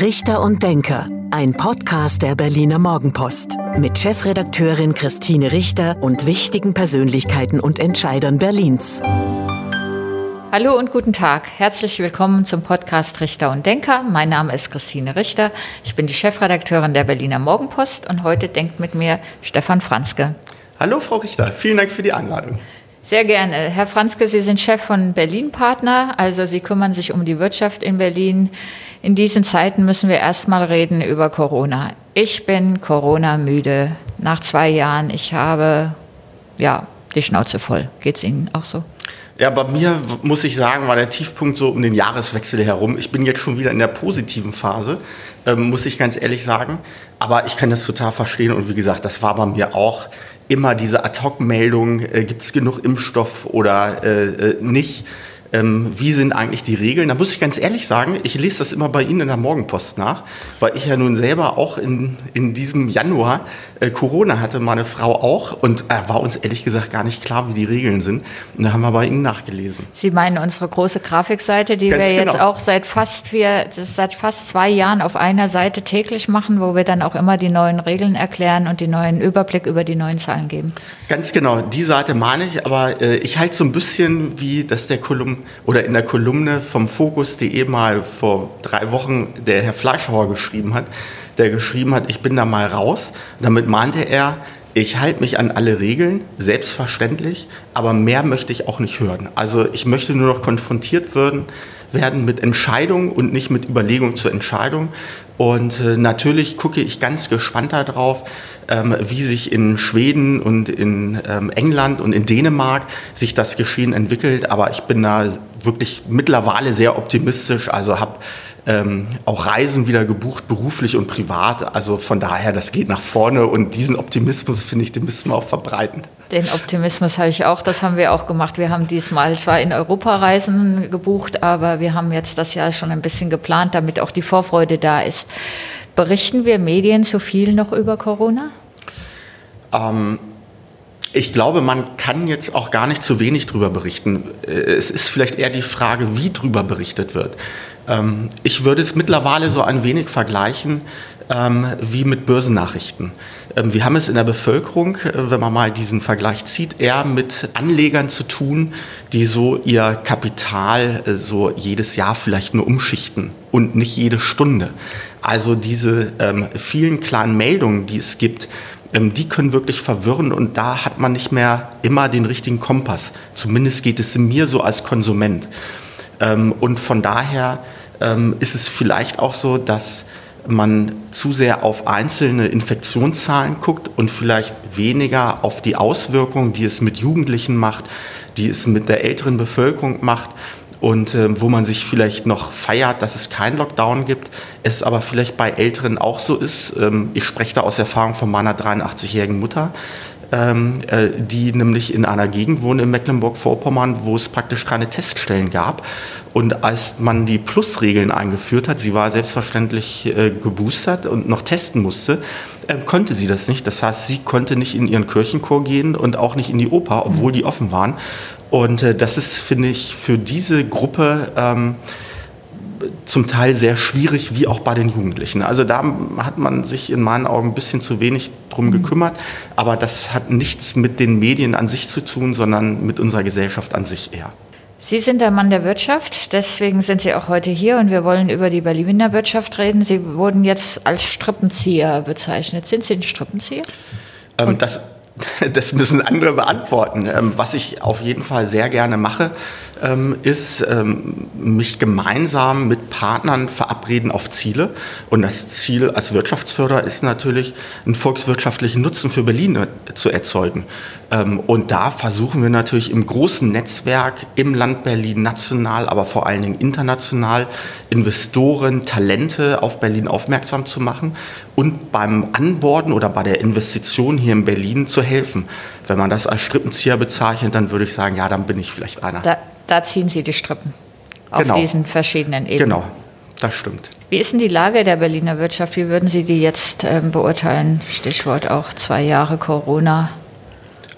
Richter und Denker, ein Podcast der Berliner Morgenpost mit Chefredakteurin Christine Richter und wichtigen Persönlichkeiten und Entscheidern Berlins. Hallo und guten Tag. Herzlich willkommen zum Podcast Richter und Denker. Mein Name ist Christine Richter. Ich bin die Chefredakteurin der Berliner Morgenpost und heute denkt mit mir Stefan Franzke. Hallo Frau Richter, vielen Dank für die Einladung. Sehr gerne. Herr Franzke, Sie sind Chef von Berlin Partner, also Sie kümmern sich um die Wirtschaft in Berlin. In diesen Zeiten müssen wir erstmal reden über Corona. Ich bin Corona müde. Nach zwei Jahren, ich habe ja die Schnauze voll. Geht es Ihnen auch so? Ja, bei mir muss ich sagen, war der Tiefpunkt so um den Jahreswechsel herum. Ich bin jetzt schon wieder in der positiven Phase, ähm, muss ich ganz ehrlich sagen. Aber ich kann das total verstehen und wie gesagt, das war bei mir auch immer diese Ad-Hoc-Meldung, äh, gibt es genug Impfstoff oder äh, äh, nicht ähm, wie sind eigentlich die Regeln? Da muss ich ganz ehrlich sagen, ich lese das immer bei Ihnen in der Morgenpost nach, weil ich ja nun selber auch in, in diesem Januar äh, Corona hatte, meine Frau auch, und äh, war uns ehrlich gesagt gar nicht klar, wie die Regeln sind. Und da haben wir bei Ihnen nachgelesen. Sie meinen unsere große Grafikseite, die ganz wir genau. jetzt auch seit fast, vier, seit fast zwei Jahren auf einer Seite täglich machen, wo wir dann auch immer die neuen Regeln erklären und den neuen Überblick über die neuen Zahlen geben. Ganz genau, die Seite meine ich, aber äh, ich halte so ein bisschen wie, dass der Kolumn oder in der Kolumne vom Fokus.de mal vor drei Wochen der Herr Fleischhauer geschrieben hat, der geschrieben hat, ich bin da mal raus. Damit meinte er, ich halte mich an alle Regeln, selbstverständlich, aber mehr möchte ich auch nicht hören. Also ich möchte nur noch konfrontiert werden, werden mit Entscheidungen und nicht mit Überlegung zur Entscheidung. Und äh, natürlich gucke ich ganz gespannt darauf, ähm, wie sich in Schweden und in ähm, England und in Dänemark sich das Geschehen entwickelt. Aber ich bin da wirklich mittlerweile sehr optimistisch. Also habe ähm, auch Reisen wieder gebucht, beruflich und privat. Also von daher, das geht nach vorne und diesen Optimismus, finde ich, den müssen wir auch verbreiten. Den Optimismus habe ich auch, das haben wir auch gemacht. Wir haben diesmal zwar in Europa Reisen gebucht, aber wir haben jetzt das Jahr schon ein bisschen geplant, damit auch die Vorfreude da ist. Berichten wir Medien zu viel noch über Corona? Ähm, ich glaube, man kann jetzt auch gar nicht zu wenig darüber berichten. Äh, es ist vielleicht eher die Frage, wie darüber berichtet wird. Ähm, ich würde es mittlerweile so ein wenig vergleichen ähm, wie mit Börsennachrichten. Ähm, wir haben es in der Bevölkerung, äh, wenn man mal diesen Vergleich zieht, eher mit Anlegern zu tun, die so ihr Kapital äh, so jedes Jahr vielleicht nur umschichten und nicht jede Stunde. Also diese vielen kleinen Meldungen, die es gibt, die können wirklich verwirren und da hat man nicht mehr immer den richtigen Kompass. Zumindest geht es mir so als Konsument. Und von daher ähm, ist es vielleicht auch so, dass man zu sehr auf einzelne Infektionszahlen guckt und vielleicht weniger auf die Auswirkungen, die es mit Jugendlichen macht, die es mit der älteren Bevölkerung macht und äh, wo man sich vielleicht noch feiert, dass es keinen Lockdown gibt, es aber vielleicht bei Älteren auch so ist. Ähm, ich spreche da aus Erfahrung von meiner 83-jährigen Mutter, ähm, äh, die nämlich in einer Gegend wohnt in Mecklenburg-Vorpommern, wo es praktisch keine Teststellen gab. Und als man die Plusregeln eingeführt hat, sie war selbstverständlich äh, geboostert und noch testen musste, äh, konnte sie das nicht. Das heißt, sie konnte nicht in ihren Kirchenchor gehen und auch nicht in die Oper, obwohl die offen waren. Und äh, das ist, finde ich, für diese Gruppe ähm, zum Teil sehr schwierig, wie auch bei den Jugendlichen. Also da hat man sich in meinen Augen ein bisschen zu wenig drum mhm. gekümmert, aber das hat nichts mit den Medien an sich zu tun, sondern mit unserer Gesellschaft an sich eher. Sie sind der Mann der Wirtschaft, deswegen sind Sie auch heute hier und wir wollen über die Berliner Wirtschaft reden. Sie wurden jetzt als Strippenzieher bezeichnet. Sind Sie ein Strippenzieher? Ähm, das, das müssen andere beantworten. Ähm, was ich auf jeden Fall sehr gerne mache, ähm, ist, ähm, mich gemeinsam mit Partnern verabreden auf Ziele. Und das Ziel als Wirtschaftsförderer ist natürlich, einen volkswirtschaftlichen Nutzen für Berlin äh, zu erzeugen. Und da versuchen wir natürlich im großen Netzwerk im Land Berlin national, aber vor allen Dingen international Investoren, Talente auf Berlin aufmerksam zu machen und beim Anborden oder bei der Investition hier in Berlin zu helfen. Wenn man das als Strippenzieher bezeichnet, dann würde ich sagen, ja, dann bin ich vielleicht einer. Da, da ziehen Sie die Strippen auf genau. diesen verschiedenen Ebenen. Genau, das stimmt. Wie ist denn die Lage der Berliner Wirtschaft? Wie würden Sie die jetzt ähm, beurteilen? Stichwort auch zwei Jahre Corona.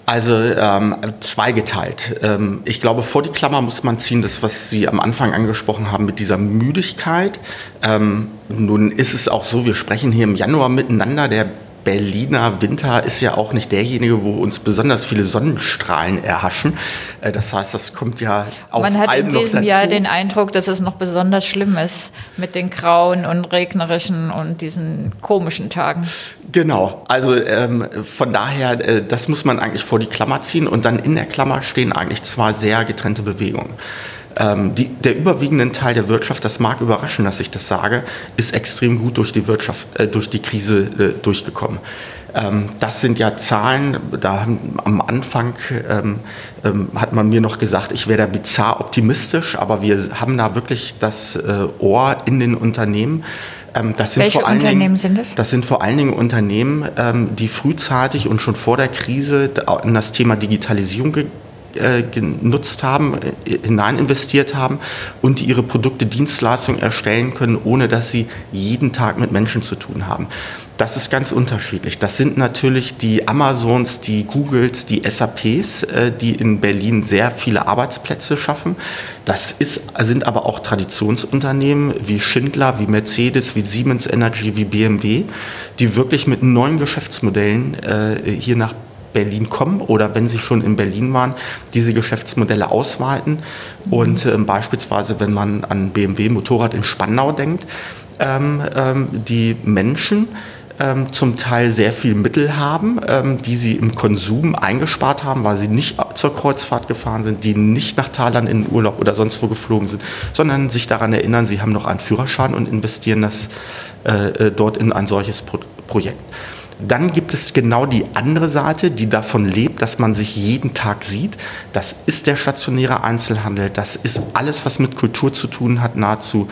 Also ähm, zweigeteilt. Ähm, ich glaube, vor die Klammer muss man ziehen, das, was Sie am Anfang angesprochen haben mit dieser Müdigkeit. Ähm, nun ist es auch so, wir sprechen hier im Januar miteinander. Der Berliner Winter ist ja auch nicht derjenige, wo uns besonders viele Sonnenstrahlen erhaschen. Äh, das heißt, das kommt ja auf Man hat in diesem Jahr den Eindruck, dass es noch besonders schlimm ist mit den grauen und regnerischen und diesen komischen Tagen. Genau, also ähm, von daher, äh, das muss man eigentlich vor die Klammer ziehen und dann in der Klammer stehen eigentlich zwei sehr getrennte Bewegungen. Ähm, die, der überwiegende Teil der Wirtschaft, das mag überraschen, dass ich das sage, ist extrem gut durch die Wirtschaft, äh, durch die Krise äh, durchgekommen. Ähm, das sind ja Zahlen, da am Anfang ähm, ähm, hat man mir noch gesagt, ich wäre da bizarr optimistisch, aber wir haben da wirklich das äh, Ohr in den Unternehmen. Ähm, Welche Unternehmen Dingen, sind es? Das sind vor allen Dingen Unternehmen, ähm, die frühzeitig und schon vor der Krise in das Thema Digitalisierung äh, genutzt haben, äh, hinein investiert haben und die ihre Produkte, Dienstleistungen erstellen können, ohne dass sie jeden Tag mit Menschen zu tun haben. Das ist ganz unterschiedlich. Das sind natürlich die Amazons, die Googles, die SAPs, äh, die in Berlin sehr viele Arbeitsplätze schaffen. Das ist, sind aber auch Traditionsunternehmen wie Schindler, wie Mercedes, wie Siemens Energy, wie BMW, die wirklich mit neuen Geschäftsmodellen hier nach Berlin kommen oder wenn sie schon in Berlin waren, diese Geschäftsmodelle ausweiten. Und äh, beispielsweise, wenn man an BMW Motorrad in Spandau denkt, ähm, ähm, die Menschen ähm, zum Teil sehr viel Mittel haben, ähm, die sie im Konsum eingespart haben, weil sie nicht zur Kreuzfahrt gefahren sind, die nicht nach Thailand in Urlaub oder sonst wo geflogen sind, sondern sich daran erinnern, sie haben noch einen Führerschein und investieren das äh, äh dort in ein solches Pro Projekt. Dann gibt es genau die andere Seite, die davon lebt, dass man sich jeden Tag sieht. Das ist der stationäre Einzelhandel. Das ist alles, was mit Kultur zu tun hat, nahezu.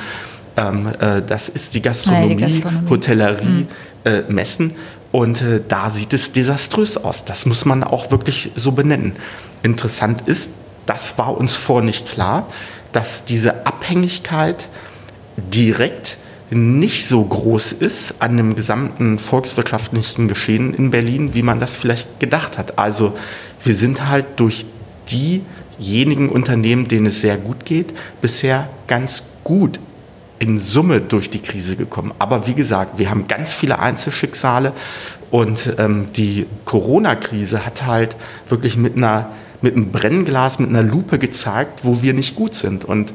Ähm, äh, das ist die Gastronomie, ja, die Gastronomie. Hotellerie, mhm. äh, Messen. Und äh, da sieht es desaströs aus. Das muss man auch wirklich so benennen. Interessant ist, das war uns vor nicht klar, dass diese Abhängigkeit direkt nicht so groß ist an dem gesamten volkswirtschaftlichen Geschehen in Berlin, wie man das vielleicht gedacht hat. Also wir sind halt durch diejenigen Unternehmen, denen es sehr gut geht, bisher ganz gut in Summe durch die Krise gekommen. Aber wie gesagt, wir haben ganz viele Einzelschicksale und ähm, die Corona-Krise hat halt wirklich mit einer mit einem Brennglas, mit einer Lupe gezeigt, wo wir nicht gut sind. Und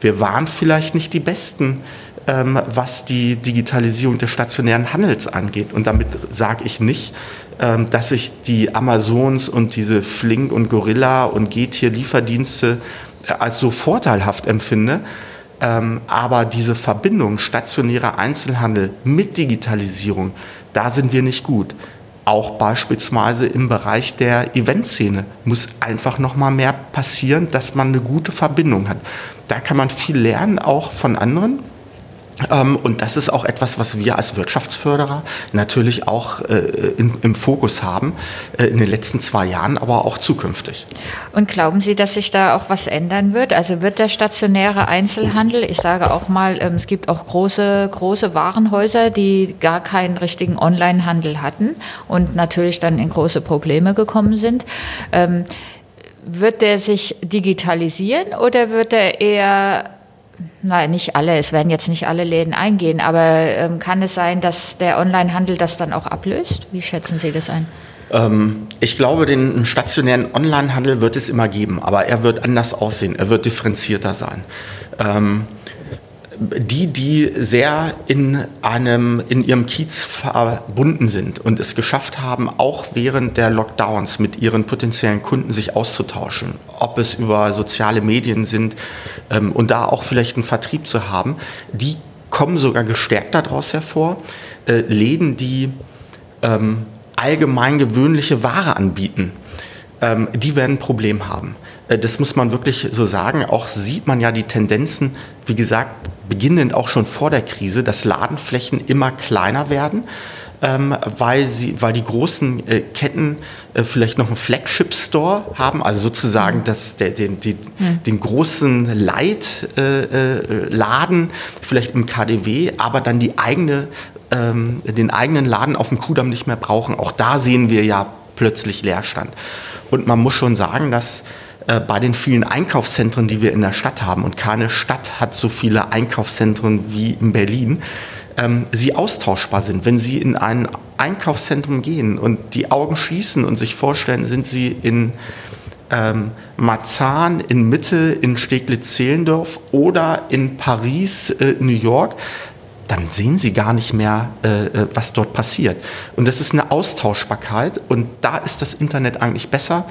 wir waren vielleicht nicht die Besten ähm, was die Digitalisierung des stationären Handels angeht. Und damit sage ich nicht, ähm, dass ich die Amazons und diese Flink und Gorilla und Getier-Lieferdienste äh, als so vorteilhaft empfinde. Ähm, aber diese Verbindung stationärer Einzelhandel mit Digitalisierung, da sind wir nicht gut. Auch beispielsweise im Bereich der Eventszene muss einfach noch mal mehr passieren, dass man eine gute Verbindung hat. Da kann man viel lernen, auch von anderen. Ähm, und das ist auch etwas, was wir als Wirtschaftsförderer natürlich auch äh, in, im Fokus haben, äh, in den letzten zwei Jahren, aber auch zukünftig. Und glauben Sie, dass sich da auch was ändern wird? Also wird der stationäre Einzelhandel, ich sage auch mal, ähm, es gibt auch große, große Warenhäuser, die gar keinen richtigen Onlinehandel hatten und natürlich dann in große Probleme gekommen sind. Ähm, wird der sich digitalisieren oder wird er eher Nein, nicht alle. Es werden jetzt nicht alle Läden eingehen, aber ähm, kann es sein, dass der Onlinehandel das dann auch ablöst? Wie schätzen Sie das ein? Ähm, ich glaube, den stationären Onlinehandel wird es immer geben, aber er wird anders aussehen, er wird differenzierter sein. Ähm, die, die sehr in einem, in ihrem Kiez verbunden sind und es geschafft haben, auch während der Lockdowns mit ihren potenziellen Kunden sich auszutauschen, ob es über soziale Medien sind ähm, und da auch vielleicht einen Vertrieb zu haben, die kommen sogar gestärkt daraus hervor. Äh, Läden, die ähm, allgemein gewöhnliche Ware anbieten, ähm, die werden ein Problem haben. Äh, das muss man wirklich so sagen. Auch sieht man ja die Tendenzen, wie gesagt, beginnend auch schon vor der Krise, dass Ladenflächen immer kleiner werden. Ähm, weil, sie, weil die großen äh, Ketten äh, vielleicht noch einen Flagship-Store haben, also sozusagen das, der, den, die, hm. den großen Leitladen, äh, äh vielleicht im KDW, aber dann die eigene, ähm, den eigenen Laden auf dem Kudamm nicht mehr brauchen. Auch da sehen wir ja plötzlich leer stand. Und man muss schon sagen, dass äh, bei den vielen Einkaufszentren, die wir in der Stadt haben, und keine Stadt hat so viele Einkaufszentren wie in Berlin, ähm, sie austauschbar sind. Wenn Sie in ein Einkaufszentrum gehen und die Augen schließen und sich vorstellen, sind Sie in ähm, Marzahn, in Mitte, in Steglitz-Zehlendorf oder in Paris, äh, New York, dann sehen Sie gar nicht mehr, äh, äh, was dort passiert. Und das ist eine Austauschbarkeit und da ist das Internet eigentlich besser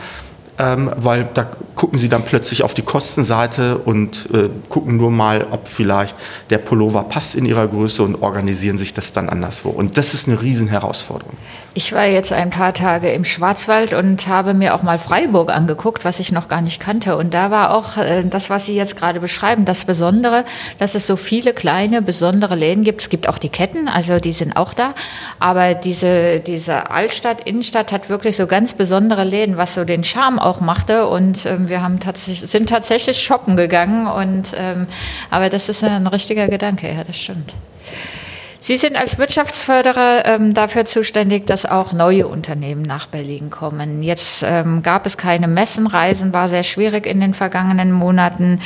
ähm, weil da gucken sie dann plötzlich auf die Kostenseite und äh, gucken nur mal, ob vielleicht der Pullover passt in ihrer Größe und organisieren sich das dann anderswo. Und das ist eine Riesenherausforderung. Ich war jetzt ein paar Tage im Schwarzwald und habe mir auch mal Freiburg angeguckt, was ich noch gar nicht kannte. Und da war auch äh, das, was Sie jetzt gerade beschreiben, das Besondere, dass es so viele kleine, besondere Läden gibt. Es gibt auch die Ketten, also die sind auch da. Aber diese, diese Altstadt, Innenstadt hat wirklich so ganz besondere Läden, was so den Charme auch machte. Und ähm, wir haben tatsächlich, sind tatsächlich shoppen gegangen. Und, ähm, aber das ist ein richtiger Gedanke, ja, das stimmt. Sie sind als Wirtschaftsförderer ähm, dafür zuständig, dass auch neue Unternehmen nach Berlin kommen. Jetzt ähm, gab es keine Messen, Reisen war sehr schwierig in den vergangenen Monaten.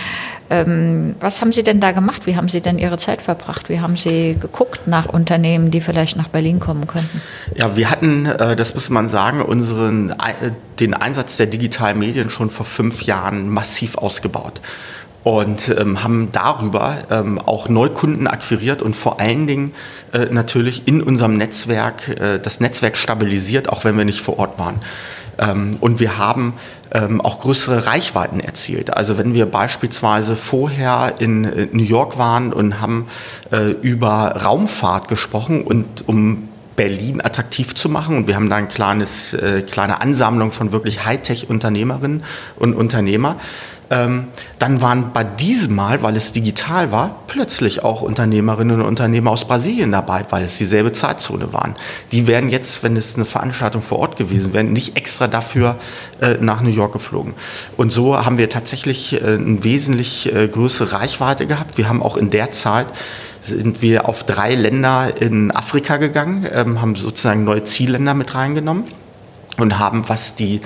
Ähm, was haben Sie denn da gemacht? Wie haben Sie denn Ihre Zeit verbracht? Wie haben Sie geguckt nach Unternehmen, die vielleicht nach Berlin kommen könnten? Ja, wir hatten, äh, das muss man sagen, unseren, äh, den Einsatz der digitalen Medien schon vor fünf Jahren massiv ausgebaut und ähm, haben darüber ähm, auch Neukunden akquiriert und vor allen Dingen äh, natürlich in unserem Netzwerk äh, das Netzwerk stabilisiert, auch wenn wir nicht vor Ort waren. Ähm, und wir haben ähm, auch größere Reichweiten erzielt. Also wenn wir beispielsweise vorher in äh, New York waren und haben äh, über Raumfahrt gesprochen und um Berlin attraktiv zu machen. Und wir haben da eine kleines, äh, kleine Ansammlung von wirklich Hightech-Unternehmerinnen und Unternehmer. Ähm, dann waren bei diesem Mal, weil es digital war, plötzlich auch Unternehmerinnen und Unternehmer aus Brasilien dabei, weil es dieselbe Zeitzone waren. Die wären jetzt, wenn es eine Veranstaltung vor Ort gewesen wäre, nicht extra dafür äh, nach New York geflogen. Und so haben wir tatsächlich äh, eine wesentlich äh, größere Reichweite gehabt. Wir haben auch in der Zeit sind wir auf drei Länder in Afrika gegangen, ähm, haben sozusagen neue Zielländer mit reingenommen und haben, was die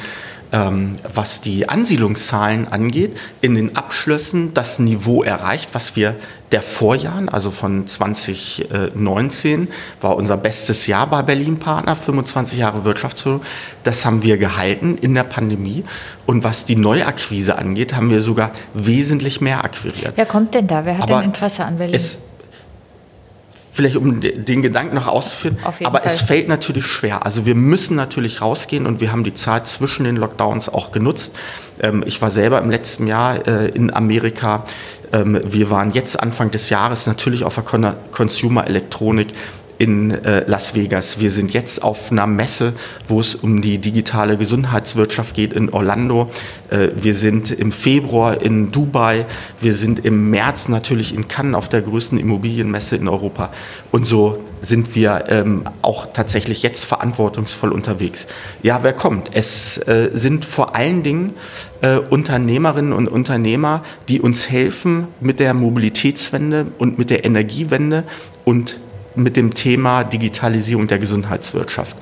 ähm, was die Ansiedlungszahlen angeht, in den Abschlüssen das Niveau erreicht, was wir der Vorjahren, also von 2019, war unser bestes Jahr bei Berlin Partner, 25 Jahre Wirtschaftsführung. Das haben wir gehalten in der Pandemie. Und was die Neuakquise angeht, haben wir sogar wesentlich mehr akquiriert. Wer kommt denn da? Wer hat Aber denn Interesse an Berlin? Es, vielleicht um den Gedanken noch auszuführen, aber Fall. es fällt natürlich schwer. Also wir müssen natürlich rausgehen und wir haben die Zeit zwischen den Lockdowns auch genutzt. Ähm, ich war selber im letzten Jahr äh, in Amerika. Ähm, wir waren jetzt Anfang des Jahres natürlich auf der Consumer Elektronik in äh, Las Vegas. Wir sind jetzt auf einer Messe, wo es um die digitale Gesundheitswirtschaft geht in Orlando. Äh, wir sind im Februar in Dubai. Wir sind im März natürlich in Cannes auf der größten Immobilienmesse in Europa. Und so sind wir ähm, auch tatsächlich jetzt verantwortungsvoll unterwegs. Ja, wer kommt? Es äh, sind vor allen Dingen äh, Unternehmerinnen und Unternehmer, die uns helfen mit der Mobilitätswende und mit der Energiewende und mit dem Thema Digitalisierung der Gesundheitswirtschaft.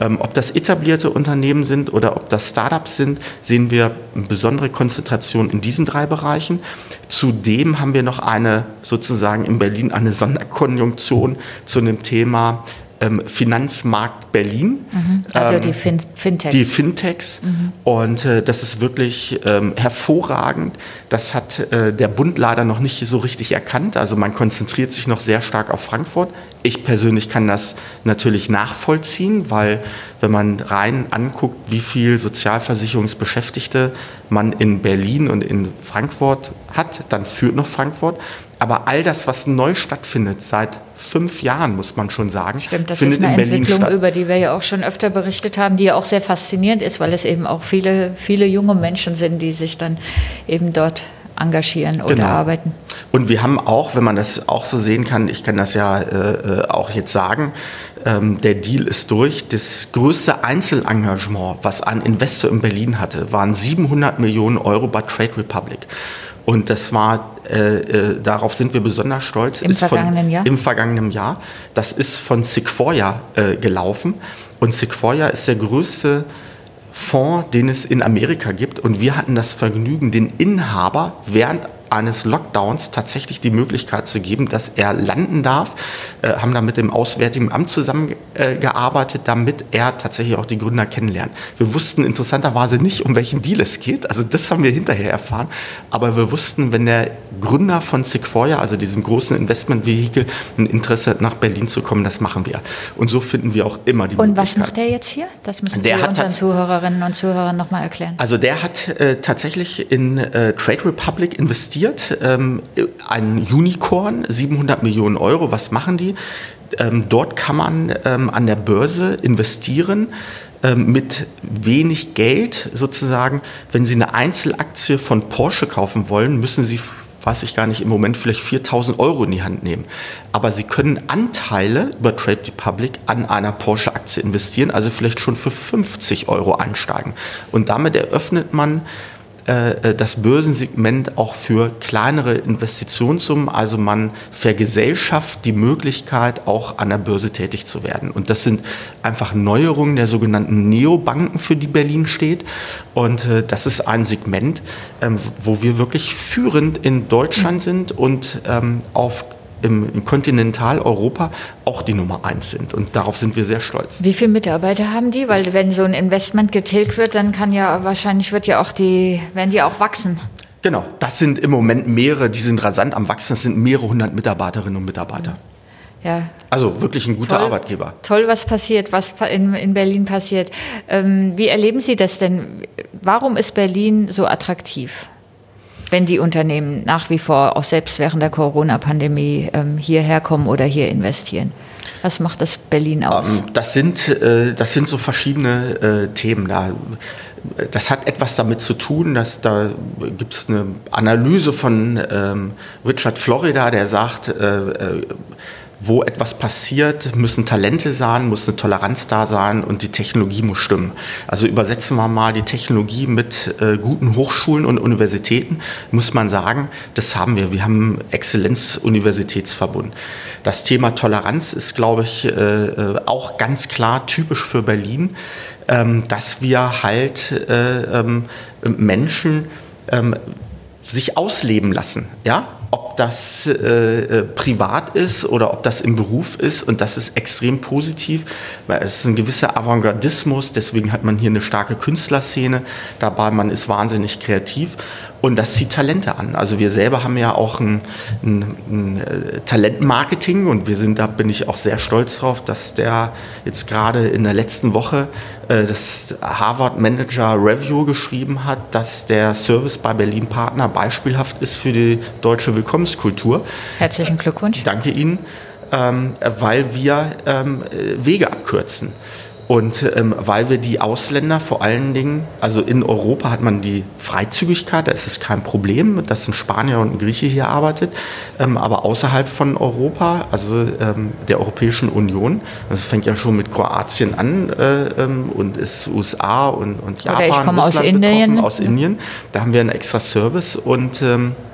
Ähm, ob das etablierte Unternehmen sind oder ob das Startups sind, sehen wir eine besondere Konzentration in diesen drei Bereichen. Zudem haben wir noch eine sozusagen in Berlin eine Sonderkonjunktion zu einem Thema ähm, Finanzmarkt Berlin. Mhm. Also ähm, die fin Fintechs. Die Fintechs. Mhm. Und äh, das ist wirklich ähm, hervorragend. Das hat äh, der Bund leider noch nicht so richtig erkannt. Also man konzentriert sich noch sehr stark auf Frankfurt. Ich persönlich kann das natürlich nachvollziehen, weil wenn man rein anguckt, wie viel Sozialversicherungsbeschäftigte man in Berlin und in Frankfurt hat, dann führt noch Frankfurt. Aber all das, was neu stattfindet, seit fünf Jahren, muss man schon sagen, Stimmt, das findet ist eine in Berlin Entwicklung, statt. über die wir ja auch schon öfter berichtet haben, die ja auch sehr faszinierend ist, weil es eben auch viele, viele junge Menschen sind, die sich dann eben dort engagieren oder genau. arbeiten. Und wir haben auch, wenn man das auch so sehen kann, ich kann das ja äh, äh auch jetzt sagen, ähm, der Deal ist durch. Das größte Einzelengagement, was ein Investor in Berlin hatte, waren 700 Millionen Euro bei Trade Republic. Und das war, äh, äh, darauf sind wir besonders stolz. Im vergangenen von, Jahr? Im vergangenen Jahr. Das ist von Sequoia äh, gelaufen. Und Sequoia ist der größte Fonds, den es in Amerika gibt. Und wir hatten das Vergnügen, den Inhaber während eines Lockdowns tatsächlich die Möglichkeit zu geben, dass er landen darf, äh, haben da mit dem Auswärtigen Amt zusammengearbeitet, äh, damit er tatsächlich auch die Gründer kennenlernt. Wir wussten interessanterweise nicht, um welchen Deal es geht, also das haben wir hinterher erfahren, aber wir wussten, wenn der Gründer von Sequoia, also diesem großen Investmentvehikel, ein Interesse hat, nach Berlin zu kommen, das machen wir. Und so finden wir auch immer die und Möglichkeit. Und was macht der jetzt hier? Das müssen der Sie unseren Zuhörerinnen und Zuhörern nochmal erklären. Also der hat äh, tatsächlich in äh, Trade Republic investiert investiert, ähm, ein Unicorn, 700 Millionen Euro. Was machen die? Ähm, dort kann man ähm, an der Börse investieren ähm, mit wenig Geld sozusagen. Wenn Sie eine Einzelaktie von Porsche kaufen wollen, müssen Sie weiß ich gar nicht, im Moment vielleicht 4000 Euro in die Hand nehmen. Aber Sie können Anteile über Trade Republic an einer Porsche-Aktie investieren, also vielleicht schon für 50 Euro einsteigen. Und damit eröffnet man äh, äh, das Börsensegment auch für kleinere Investitionssummen. Also man vergesellschaft die Möglichkeit, auch an der Börse tätig zu werden. Und das sind einfach Neuerungen der sogenannten Neobanken, für die Berlin steht. Und äh, das ist ein Segment, ähm, wo wir wirklich führend in Deutschland sind und ähm, auf im, im Kontinentaleuropa auch die Nummer eins sind. Und darauf sind wir sehr stolz. Wie viele Mitarbeiter haben die? Weil wenn so ein Investment getilgt wird, dann kann ja wahrscheinlich wird ja auch die, werden die auch wachsen. Genau, das sind im Moment mehrere, die sind rasant am Wachsen, das sind mehrere hundert Mitarbeiterinnen und Mitarbeiter. Ja. Also wirklich ein guter toll, Arbeitgeber. Toll, was passiert, was in, in Berlin passiert. Ähm, wie erleben Sie das denn? Warum ist Berlin so attraktiv? Wenn die Unternehmen nach wie vor auch selbst während der Corona-Pandemie ähm, hierher kommen oder hier investieren? Was macht das Berlin aus? Ähm, das, sind, äh, das sind so verschiedene äh, Themen. Da, das hat etwas damit zu tun, dass da gibt es eine Analyse von ähm, Richard Florida, der sagt, äh wo etwas passiert, müssen Talente sein, muss eine Toleranz da sein und die Technologie muss stimmen. Also übersetzen wir mal die Technologie mit äh, guten Hochschulen und Universitäten, muss man sagen, das haben wir. Wir haben Exzellenz-Universitätsverbund. Das Thema Toleranz ist, glaube ich, äh, äh auch ganz klar typisch für Berlin, ähm, dass wir halt äh, ähm, Menschen ähm, sich ausleben lassen. Ja? Ob das äh, äh, privat ist oder ob das im Beruf ist. Und das ist extrem positiv, weil es ist ein gewisser Avantgardismus. Deswegen hat man hier eine starke Künstlerszene dabei. Man ist wahnsinnig kreativ. Und das zieht Talente an. Also wir selber haben ja auch ein, ein, ein, äh, Talentmarketing und wir sind, da bin ich auch sehr stolz drauf, dass der jetzt gerade in der letzten Woche äh, das Harvard Manager Review geschrieben hat, dass der Service bei Berlin Partner beispielhaft ist für die deutsche Willkommenskultur. Herzlichen Glückwunsch. Danke Ihnen, ähm, weil wir ähm, Wege abkürzen. Und ähm, weil wir die Ausländer vor allen Dingen, also in Europa hat man die Freizügigkeit, da ist es kein Problem, dass ein Spanier und ein Grieche hier arbeitet, ähm, aber außerhalb von Europa, also ähm, der Europäischen Union, das fängt ja schon mit Kroatien an äh, ähm, und ist USA und, und Japan, Oder ich komme aus Indien. aus Indien, da haben wir einen extra Service und ähm, äh,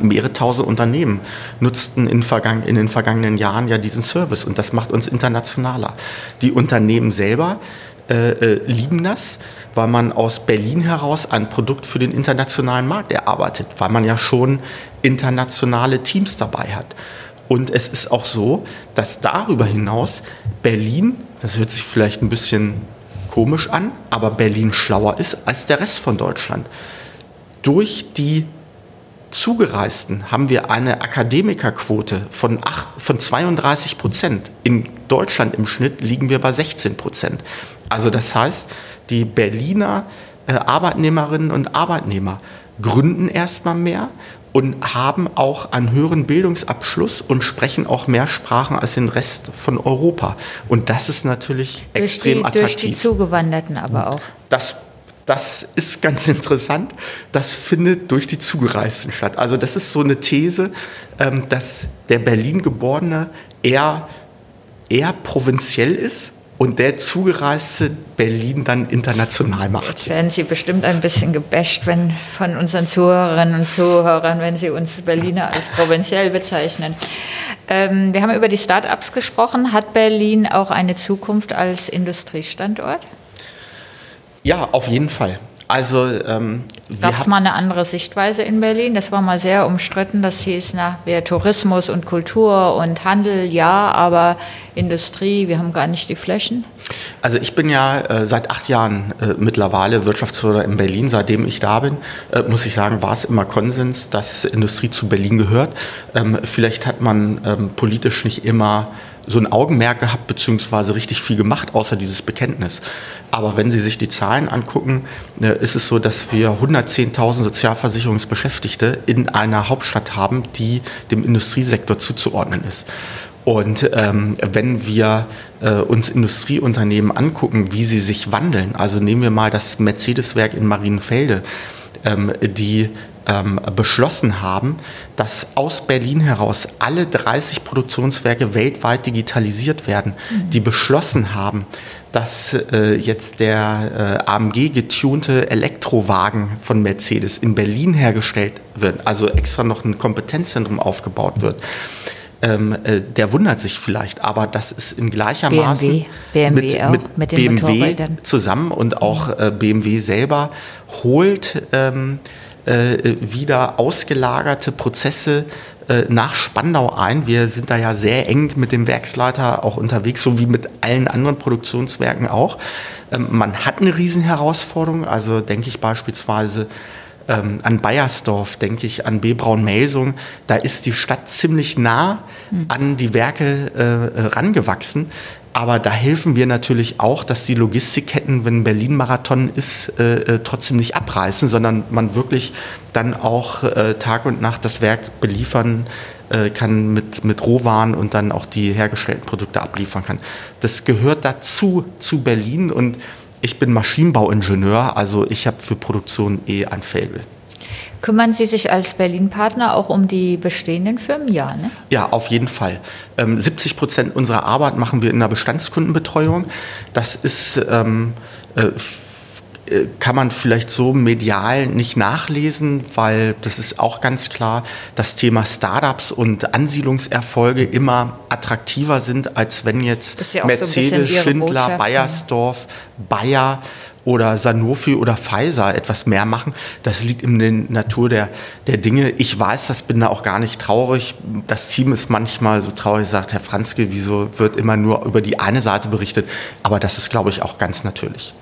mehrere tausend Unternehmen nutzten in, vergangen, in, den vergangenen Jahren ja diesen Service und das macht uns internationaler. Die Unternehmen selber äh, äh, lieben das, weil man aus Berlin heraus ein Produkt für den internationalen Markt erarbeitet, weil man ja schon internationale Teams dabei hat. Und es ist auch so, dass darüber hinaus Berlin, das hört sich vielleicht ein bisschen komisch an, aber Berlin schlauer ist als der Rest von Deutschland. Durch die Zugereisten haben wir eine Akademikerquote von, 8, von 32 Prozent. In Deutschland im Schnitt liegen wir bei 16 Prozent. Also das heißt, die Berliner äh, Arbeitnehmerinnen und Arbeitnehmer gründen erstmal mehr und haben auch einen höheren Bildungsabschluss und sprechen auch mehr Sprachen als den Rest von Europa. Und das ist natürlich durch extrem die, attraktiv. Durch die Zugewanderten aber auch. Das das ist ganz interessant. Das findet durch die Zugereisten statt. Also das ist so eine These, ähm, dass der Berlin-Geborene eher, eher provinziell ist und der zugereiste Berlin dann international macht. Jetzt werden Sie bestimmt ein bisschen gebasht wenn, von unseren Zuhörerinnen und Zuhörern, wenn Sie uns Berliner als provinziell bezeichnen. Ähm, wir haben über die Start-ups gesprochen. Hat Berlin auch eine Zukunft als Industriestandort? Ja, auf jeden Fall. Also ähm, gab es mal eine andere Sichtweise in Berlin. Das war mal sehr umstritten. Das hieß, na, wir Tourismus und Kultur und Handel, ja, aber Industrie, wir haben gar nicht die Flächen. Also ich bin ja äh, seit acht Jahren äh, mittlerweile Wirtschaftsführer in Berlin. Seitdem ich da bin, äh, muss ich sagen, war es immer Konsens, dass Industrie zu Berlin gehört. Ähm, vielleicht hat man ähm, politisch nicht immer so ein Augenmerk gehabt, beziehungsweise richtig viel gemacht, außer dieses Bekenntnis. Aber wenn Sie sich die Zahlen angucken, äh, ist es so, dass wir 110.000 Sozialversicherungsbeschäftigte in einer Hauptstadt haben, die dem Industriesektor zuzuordnen ist. Und ähm, wenn wir äh, uns Industrieunternehmen angucken, wie sie sich wandeln, also nehmen wir mal das Mercedes-Werk in Marienfelde, ähm, die ähm, beschlossen haben, dass aus Berlin heraus alle 30 Produktionswerke weltweit digitalisiert werden, mhm. die beschlossen haben, dass äh, jetzt der äh, AMG getunte Elektrowagen von Mercedes in Berlin hergestellt wird, also extra noch ein Kompetenzzentrum aufgebaut wird. Ähm, äh, der wundert sich vielleicht, aber das ist in gleicher BMW, Maße BMW mit, mit, mit BMW zusammen und auch äh, BMW selber holt ähm, äh, wieder ausgelagerte Prozesse äh, nach Spandau ein. Wir sind da ja sehr eng mit dem Werksleiter auch unterwegs, so wie mit allen anderen Produktionswerken auch. Ähm, man hat eine Riesenherausforderung, also denke ich beispielsweise ähm, an Bayersdorf, denke ich an B. Braun-Melsung, da ist die Stadt ziemlich nah hm. an die Werke äh, rangewachsen. Aber da helfen wir natürlich auch, dass die Logistikketten, wenn Berlin-Marathon ist, äh, äh, trotzdem nicht abreißen, sondern man wirklich dann auch äh, Tag und Nacht das Werk beliefern äh, kann mit, mit Rohwaren und dann auch die hergestellten Produkte abliefern kann. Das gehört dazu, zu Berlin und ich bin Maschinenbauingenieur, also ich habe für Produktion eh ein Faible. Kümmern Sie sich als Berlin-Partner auch um die bestehenden Firmen? Ja, ne? Ja, auf jeden Fall. Ähm, 70 Prozent unserer Arbeit machen wir in der Bestandskundenbetreuung. Das ist ähm, äh, äh, kann man vielleicht so medial nicht nachlesen, weil das ist auch ganz klar, das Thema Startups und Ansiedlungserfolge immer attraktiver sind, als wenn jetzt ja Mercedes, so Schindler, ne? Bayersdorf, Bayer oder Sanofi oder Pfizer etwas mehr machen. Das liegt in der Natur der, der Dinge. Ich weiß das, bin da auch gar nicht traurig. Das Team ist manchmal so traurig, sagt Herr Franzke, wieso wird immer nur über die eine Seite berichtet. Aber das ist, glaube ich, auch ganz natürlich.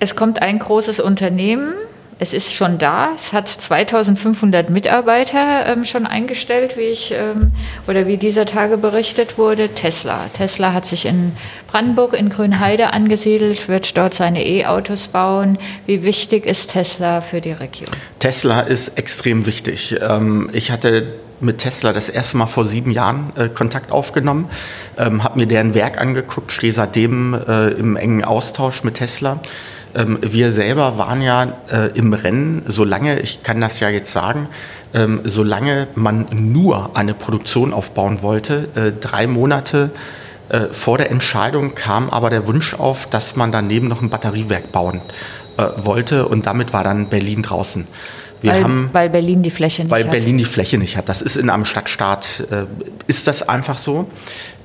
Es kommt ein großes Unternehmen, es ist schon da, es hat 2500 Mitarbeiter ähm, schon eingestellt, wie ich ähm, oder wie dieser Tage berichtet wurde, Tesla. Tesla hat sich in Brandenburg in Grünheide angesiedelt, wird dort seine E-Autos bauen. Wie wichtig ist Tesla für die Region? Tesla ist extrem wichtig. Ähm, ich hatte mit Tesla das erste Mal vor sieben Jahren äh, Kontakt aufgenommen, ähm, habe mir deren Werk angeguckt, stehe seitdem äh, im engen Austausch mit Tesla. Ähm, wir selber waren ja äh, im Rennen, solange, ich kann das ja jetzt sagen, ähm, solange man nur eine Produktion aufbauen wollte, äh, drei Monate äh, vor der Entscheidung kam aber der Wunsch auf, dass man daneben noch ein Batteriewerk bauen äh, wollte und damit war dann Berlin draußen. Wir weil, haben, weil Berlin die Fläche nicht weil hat. Weil Berlin die Fläche nicht hat. Das ist in einem Stadtstaat, äh, ist das einfach so,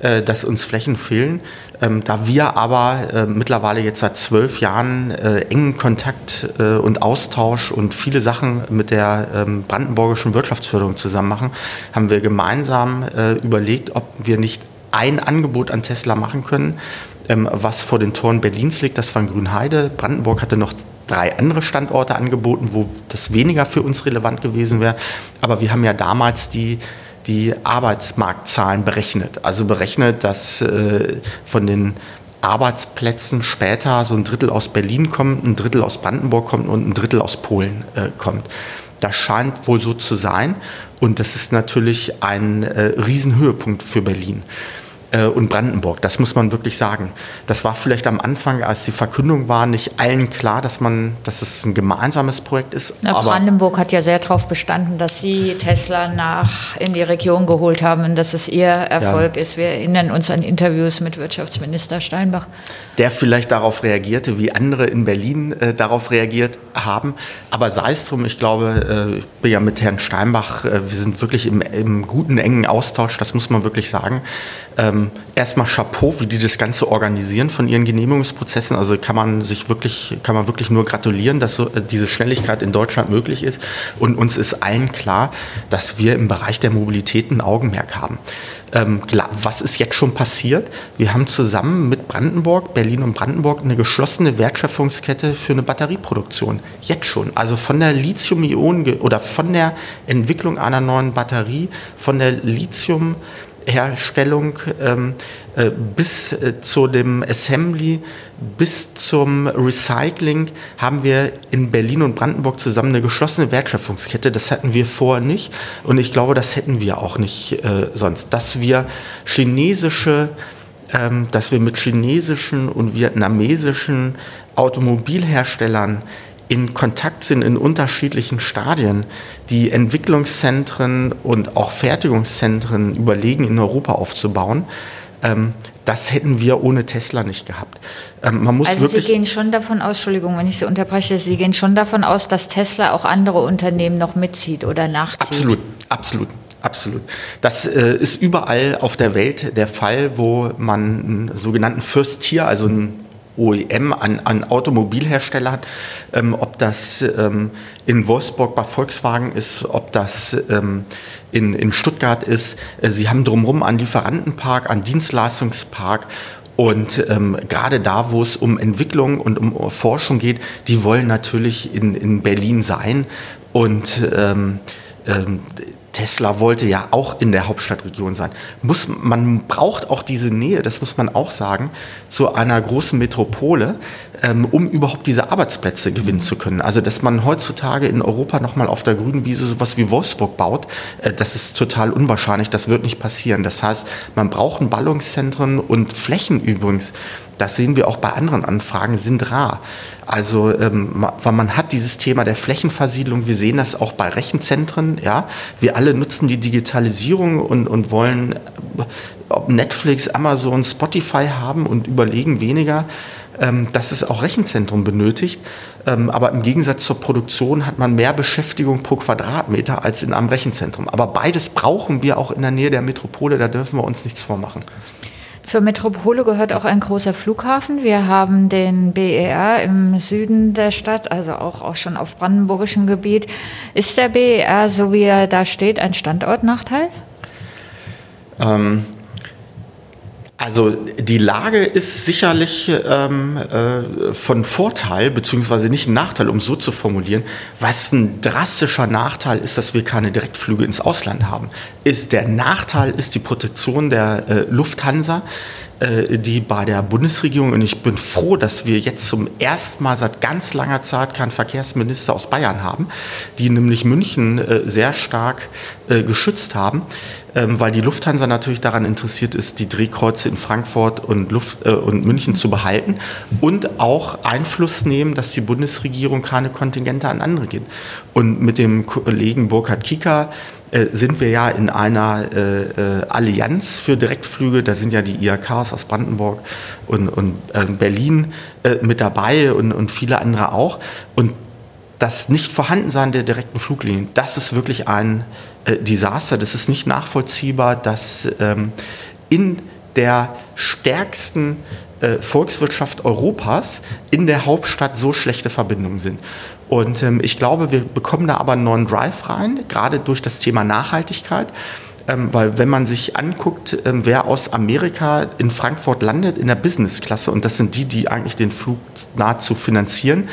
äh, dass uns Flächen fehlen. Ähm, da wir aber äh, mittlerweile jetzt seit zwölf Jahren äh, engen Kontakt äh, und Austausch und viele Sachen mit der ähm, brandenburgischen Wirtschaftsförderung zusammen machen, haben wir gemeinsam äh, überlegt, ob wir nicht ein Angebot an Tesla machen können, ähm, was vor den Toren Berlins liegt. Das war in Grünheide. Brandenburg hatte noch drei andere Standorte angeboten, wo das weniger für uns relevant gewesen wäre. Aber wir haben ja damals die, die Arbeitsmarktzahlen berechnet. Also berechnet, dass äh, von den Arbeitsplätzen später so ein Drittel aus Berlin kommt, ein Drittel aus Brandenburg kommt und ein Drittel aus Polen äh, kommt. Das scheint wohl so zu sein. Und das ist natürlich ein äh, Riesenhöhepunkt für Berlin äh, und Brandenburg. Das muss man wirklich sagen. Das war vielleicht am Anfang, als die Verkündung war, nicht allen klar, dass man, dass es ein gemeinsames Projekt ist. Na, Brandenburg hat ja sehr darauf bestanden, dass Sie Tesla nach in die Region geholt haben und dass es Ihr Erfolg ja. ist. Wir erinnern uns an Interviews mit Wirtschaftsminister Steinbach. Der vielleicht darauf reagierte, wie andere in Berlin äh, darauf reagiert haben. Aber sei es drum, ich glaube, äh, ich bin ja mit Herrn Steinbach, äh, wir sind wirklich im, im, guten, engen Austausch, das muss man wirklich sagen. Ähm, ähm, erstmal Chapeau, wie die das Ganze organisieren von ihren Genehmigungsprozessen. Also kann man sich wirklich, kann man wirklich nur gratulieren, dass so, äh, diese Schnelligkeit in Deutschland möglich ist. Und uns ist allen klar, dass wir im Bereich der Mobilität ein Augenmerk haben. Ähm, was ist jetzt schon passiert? Wir haben zusammen mit Brandenburg, Berlin und Brandenburg eine geschlossene Wertschöpfungskette für eine Batterieproduktion. Jetzt schon. Also von der Lithium-Ionen oder von der Entwicklung einer neuen Batterie, von der Lithium Herstellung ähm, äh, bis äh, zu dem Assembly, bis zum Recycling haben wir in Berlin und Brandenburg zusammen eine geschlossene Wertschöpfungskette. Das hatten wir vorher nicht und ich glaube, das hätten wir auch nicht äh, sonst. Dass wir chinesische ähm, dass wir mit chinesischen und vietnamesischen Automobilherstellern in Kontakt sind in unterschiedlichen Stadien, die Entwicklungszentren und auch Fertigungszentren überlegen, in Europa aufzubauen. Ähm, das hätten wir ohne Tesla nicht gehabt. Ähm, man muss also Sie gehen schon davon aus, Entschuldigung, wenn ich Sie unterbreche, Sie gehen schon davon aus, dass Tesla auch andere Unternehmen noch mitzieht oder nachzieht. Absolut, absolut. Absolut. Das äh, ist überall auf der Welt der Fall, wo man einen sogenannten First Tier, also einen OEM, an, an Automobilhersteller hat, ähm, ob das ähm, in Wolfsburg bei Volkswagen ist, ob das ähm, in, in Stuttgart ist. Äh, sie haben drumherum einen Lieferantenpark, einen Dienstleistungspark und ähm, gerade da, wo es um Entwicklung und um Forschung geht, die wollen natürlich in, in Berlin sein. Und ähm, ähm, Tesla wollte ja auch in der Hauptstadtregion sein. Muss, man braucht auch diese Nähe, das muss man auch sagen, zu einer großen Metropole, ähm, um überhaupt diese Arbeitsplätze gewinnen zu können. Also, dass man heutzutage in Europa nochmal auf der grünen Wiese sowas wie Wolfsburg baut, äh, das ist total unwahrscheinlich, das wird nicht passieren. Das heißt, man braucht Ballungszentren und Flächen übrigens das sehen wir auch bei anderen Anfragen, sind rar. Also ähm, man hat dieses Thema der Flächenversiedlung, wir sehen das auch bei Rechenzentren, ja. Wir alle nutzen die Digitalisierung und, und wollen ob Netflix, Amazon, Spotify haben und überlegen weniger, ähm, dass es auch Rechenzentrum benötigt. Ähm, aber im Gegensatz zur Produktion hat man mehr Beschäftigung pro Quadratmeter als in einem Rechenzentrum. Aber beides brauchen wir auch in der Nähe der Metropole, da dürfen wir uns nichts vormachen. Zur Metropole gehört auch ein großer Flughafen. Wir haben den BER im Süden der Stadt, also auch, auch schon auf brandenburgischem Gebiet. Ist der BER, so wie er da steht, ein Standortnachteil? Ähm, also die Lage ist sicherlich ähm, äh, von Vorteil, beziehungsweise nicht ein Nachteil, um so zu formulieren. Was ein drastischer Nachteil ist, dass wir keine Direktflüge ins Ausland haben. Ist der Nachteil ist die Protektion der äh, Lufthansa, die bei der Bundesregierung, und ich bin froh, dass wir jetzt zum ersten Mal seit ganz langer Zeit keinen Verkehrsminister aus Bayern haben, die nämlich München äh, sehr stark äh, geschützt haben ähm, weil die Lufthansa natürlich daran interessiert ist, die Drehkreuze in Frankfurt und, Luft, äh, und München zu behalten und auch Einfluss nehmen, dass die Bundesregierung keine Kontingente an andere gibt. Und mit dem Kollegen Burkhard Kieker äh, sind wir ja in einer äh, äh Allianz für Direktflüge. Da sind ja die IAKs aus Brandenburg und, und äh, Berlin äh, mit dabei und, und viele andere auch. Und das Nicht-Vorhandensein der direkten Fluglinien, das ist wirklich ein äh, Desaster. Das ist nicht nachvollziehbar, dass ähm, in der stärksten äh, Volkswirtschaft Europas in der Hauptstadt so schlechte Verbindungen sind. Und ähm, ich glaube, wir bekommen da aber einen neuen Drive rein, gerade durch das Thema Nachhaltigkeit. Ähm, weil wenn man sich anguckt, ähm, wer aus Amerika in Frankfurt landet in der Businessklasse, und das sind die, die eigentlich den Flug nahezu finanzieren,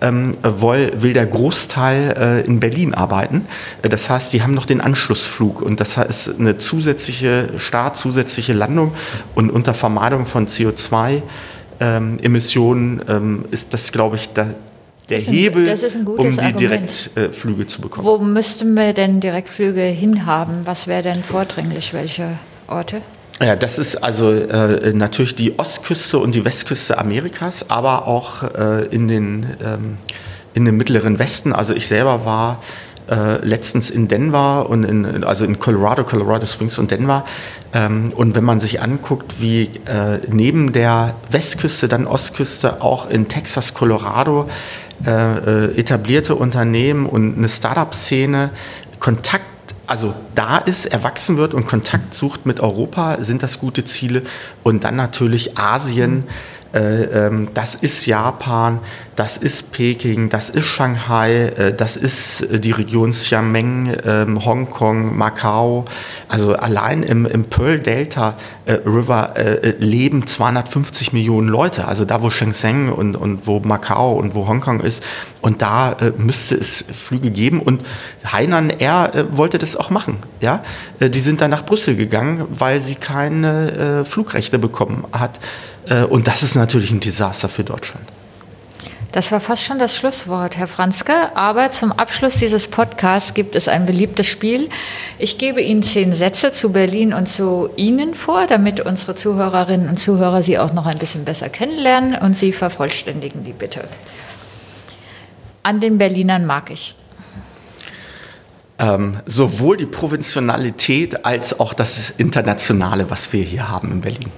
ähm, will, will der Großteil äh, in Berlin arbeiten. Äh, das heißt, sie haben noch den Anschlussflug und das heißt eine zusätzliche Start, zusätzliche Landung und unter Vermeidung von CO2-Emissionen ähm, ist das, glaube ich, da, der ein, Hebel, um die Argument. Direktflüge zu bekommen. Wo müssten wir denn Direktflüge hinhaben? Was wäre denn vordringlich? Welche Orte? Ja, das ist also äh, natürlich die Ostküste und die Westküste Amerikas, aber auch äh, in, den, ähm, in den mittleren Westen. Also ich selber war äh, letztens in Denver und in, also in Colorado, Colorado Springs und Denver. Ähm, und wenn man sich anguckt, wie äh, neben der Westküste, dann Ostküste, auch in Texas, Colorado äh, äh, etablierte Unternehmen und eine Startup-Szene Kontakt also da ist, erwachsen wird und Kontakt sucht mit Europa, sind das gute Ziele. Und dann natürlich Asien. Äh, ähm, das ist Japan, das ist Peking, das ist Shanghai, äh, das ist äh, die Region Xiamen, ähm, Hongkong, Macau. Also allein im, im Pearl Delta River leben 250 Millionen Leute. Also da, wo Shenzhen und, und wo Macau und wo Hongkong ist. Und da müsste es Flüge geben. Und Hainan Air wollte das auch machen. Ja? die sind dann nach Brüssel gegangen, weil sie keine Flugrechte bekommen hat. und das ist natürlich ein Desaster für Deutschland. Das war fast schon das Schlusswort, Herr Franzke. Aber zum Abschluss dieses Podcasts gibt es ein beliebtes Spiel. Ich gebe Ihnen zehn Sätze zu Berlin und zu Ihnen vor, damit unsere Zuhörerinnen und Zuhörer Sie auch noch ein bisschen besser kennenlernen und Sie vervollständigen die bitte. An den Berlinern mag ich. Ähm, sowohl die Provintionalität als auch das Internationale, was wir hier haben in Berlin.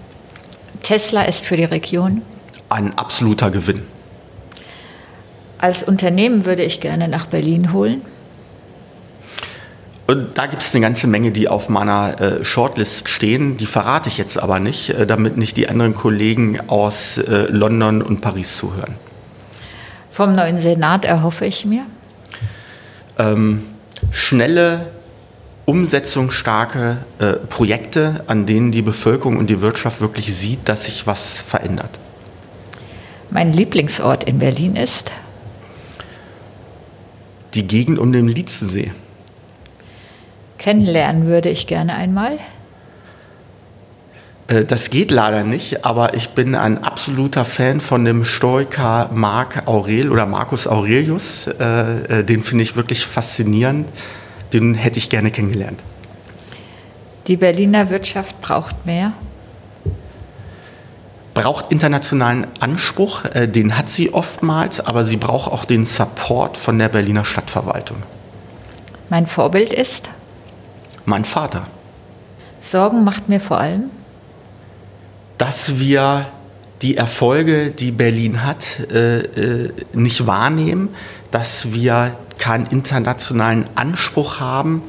Tesla ist für die Region ein absoluter Gewinn. Als Unternehmen würde ich gerne nach Berlin holen. Und da gibt es eine ganze Menge, die auf meiner äh, Shortlist stehen. Die verrate ich jetzt aber nicht, äh, damit nicht die anderen Kollegen aus äh, London und Paris zuhören. Vom neuen Senat erhoffe ich mir? Ähm, schnelle, umsetzungsstarke äh, Projekte, an denen die Bevölkerung und die Wirtschaft wirklich sieht, dass sich was verändert. Mein Lieblingsort in Berlin ist? Die Gegend um den Lietzensee. Kennenlernen würde ich gerne einmal. Äh, das geht leider nicht, aber ich bin ein absoluter Fan von dem Stoiker Marc Aurel oder Marcus Aurelius. Äh, äh, den finde ich wirklich faszinierend. Den hätte ich gerne kennengelernt. Die Berliner Wirtschaft braucht mehr braucht internationalen Anspruch, äh, den hat sie oftmals, aber sie braucht auch den Support von der Berliner Stadtverwaltung. Mein Vorbild ist? Mein Vater. Sorgen macht mir vor allem? Dass wir die Erfolge, die Berlin hat, äh, äh, nicht wahrnehmen, dass wir keinen internationalen Anspruch haben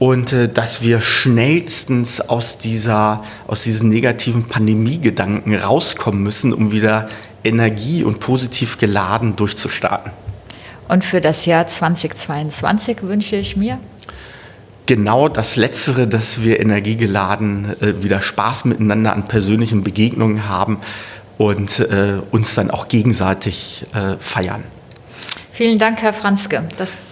und äh, dass wir schnellstens aus, dieser, aus diesen negativen Pandemiegedanken rauskommen müssen, um wieder Energie und positiv geladen durchzustarten. Und für das Jahr 2022 wünsche ich mir? Genau das Letztere, dass wir energiegeladen äh, wieder Spaß miteinander an persönlichen Begegnungen haben und äh, uns dann auch gegenseitig äh, feiern. Vielen Dank, Herr Franzke. Das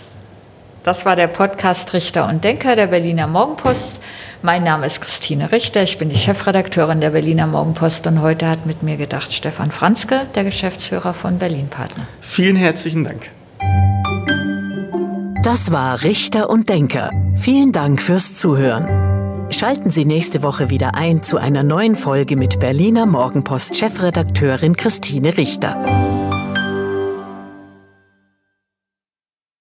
das war der Podcast Richter und Denker der Berliner Morgenpost. Mein Name ist Christine Richter, ich bin die Chefredakteurin der Berliner Morgenpost und heute hat mit mir gedacht Stefan Franzke, der Geschäftsführer von Berlin Partner. Vielen herzlichen Dank. Das war Richter und Denker. Vielen Dank fürs Zuhören. Schalten Sie nächste Woche wieder ein zu einer neuen Folge mit Berliner Morgenpost Chefredakteurin Christine Richter.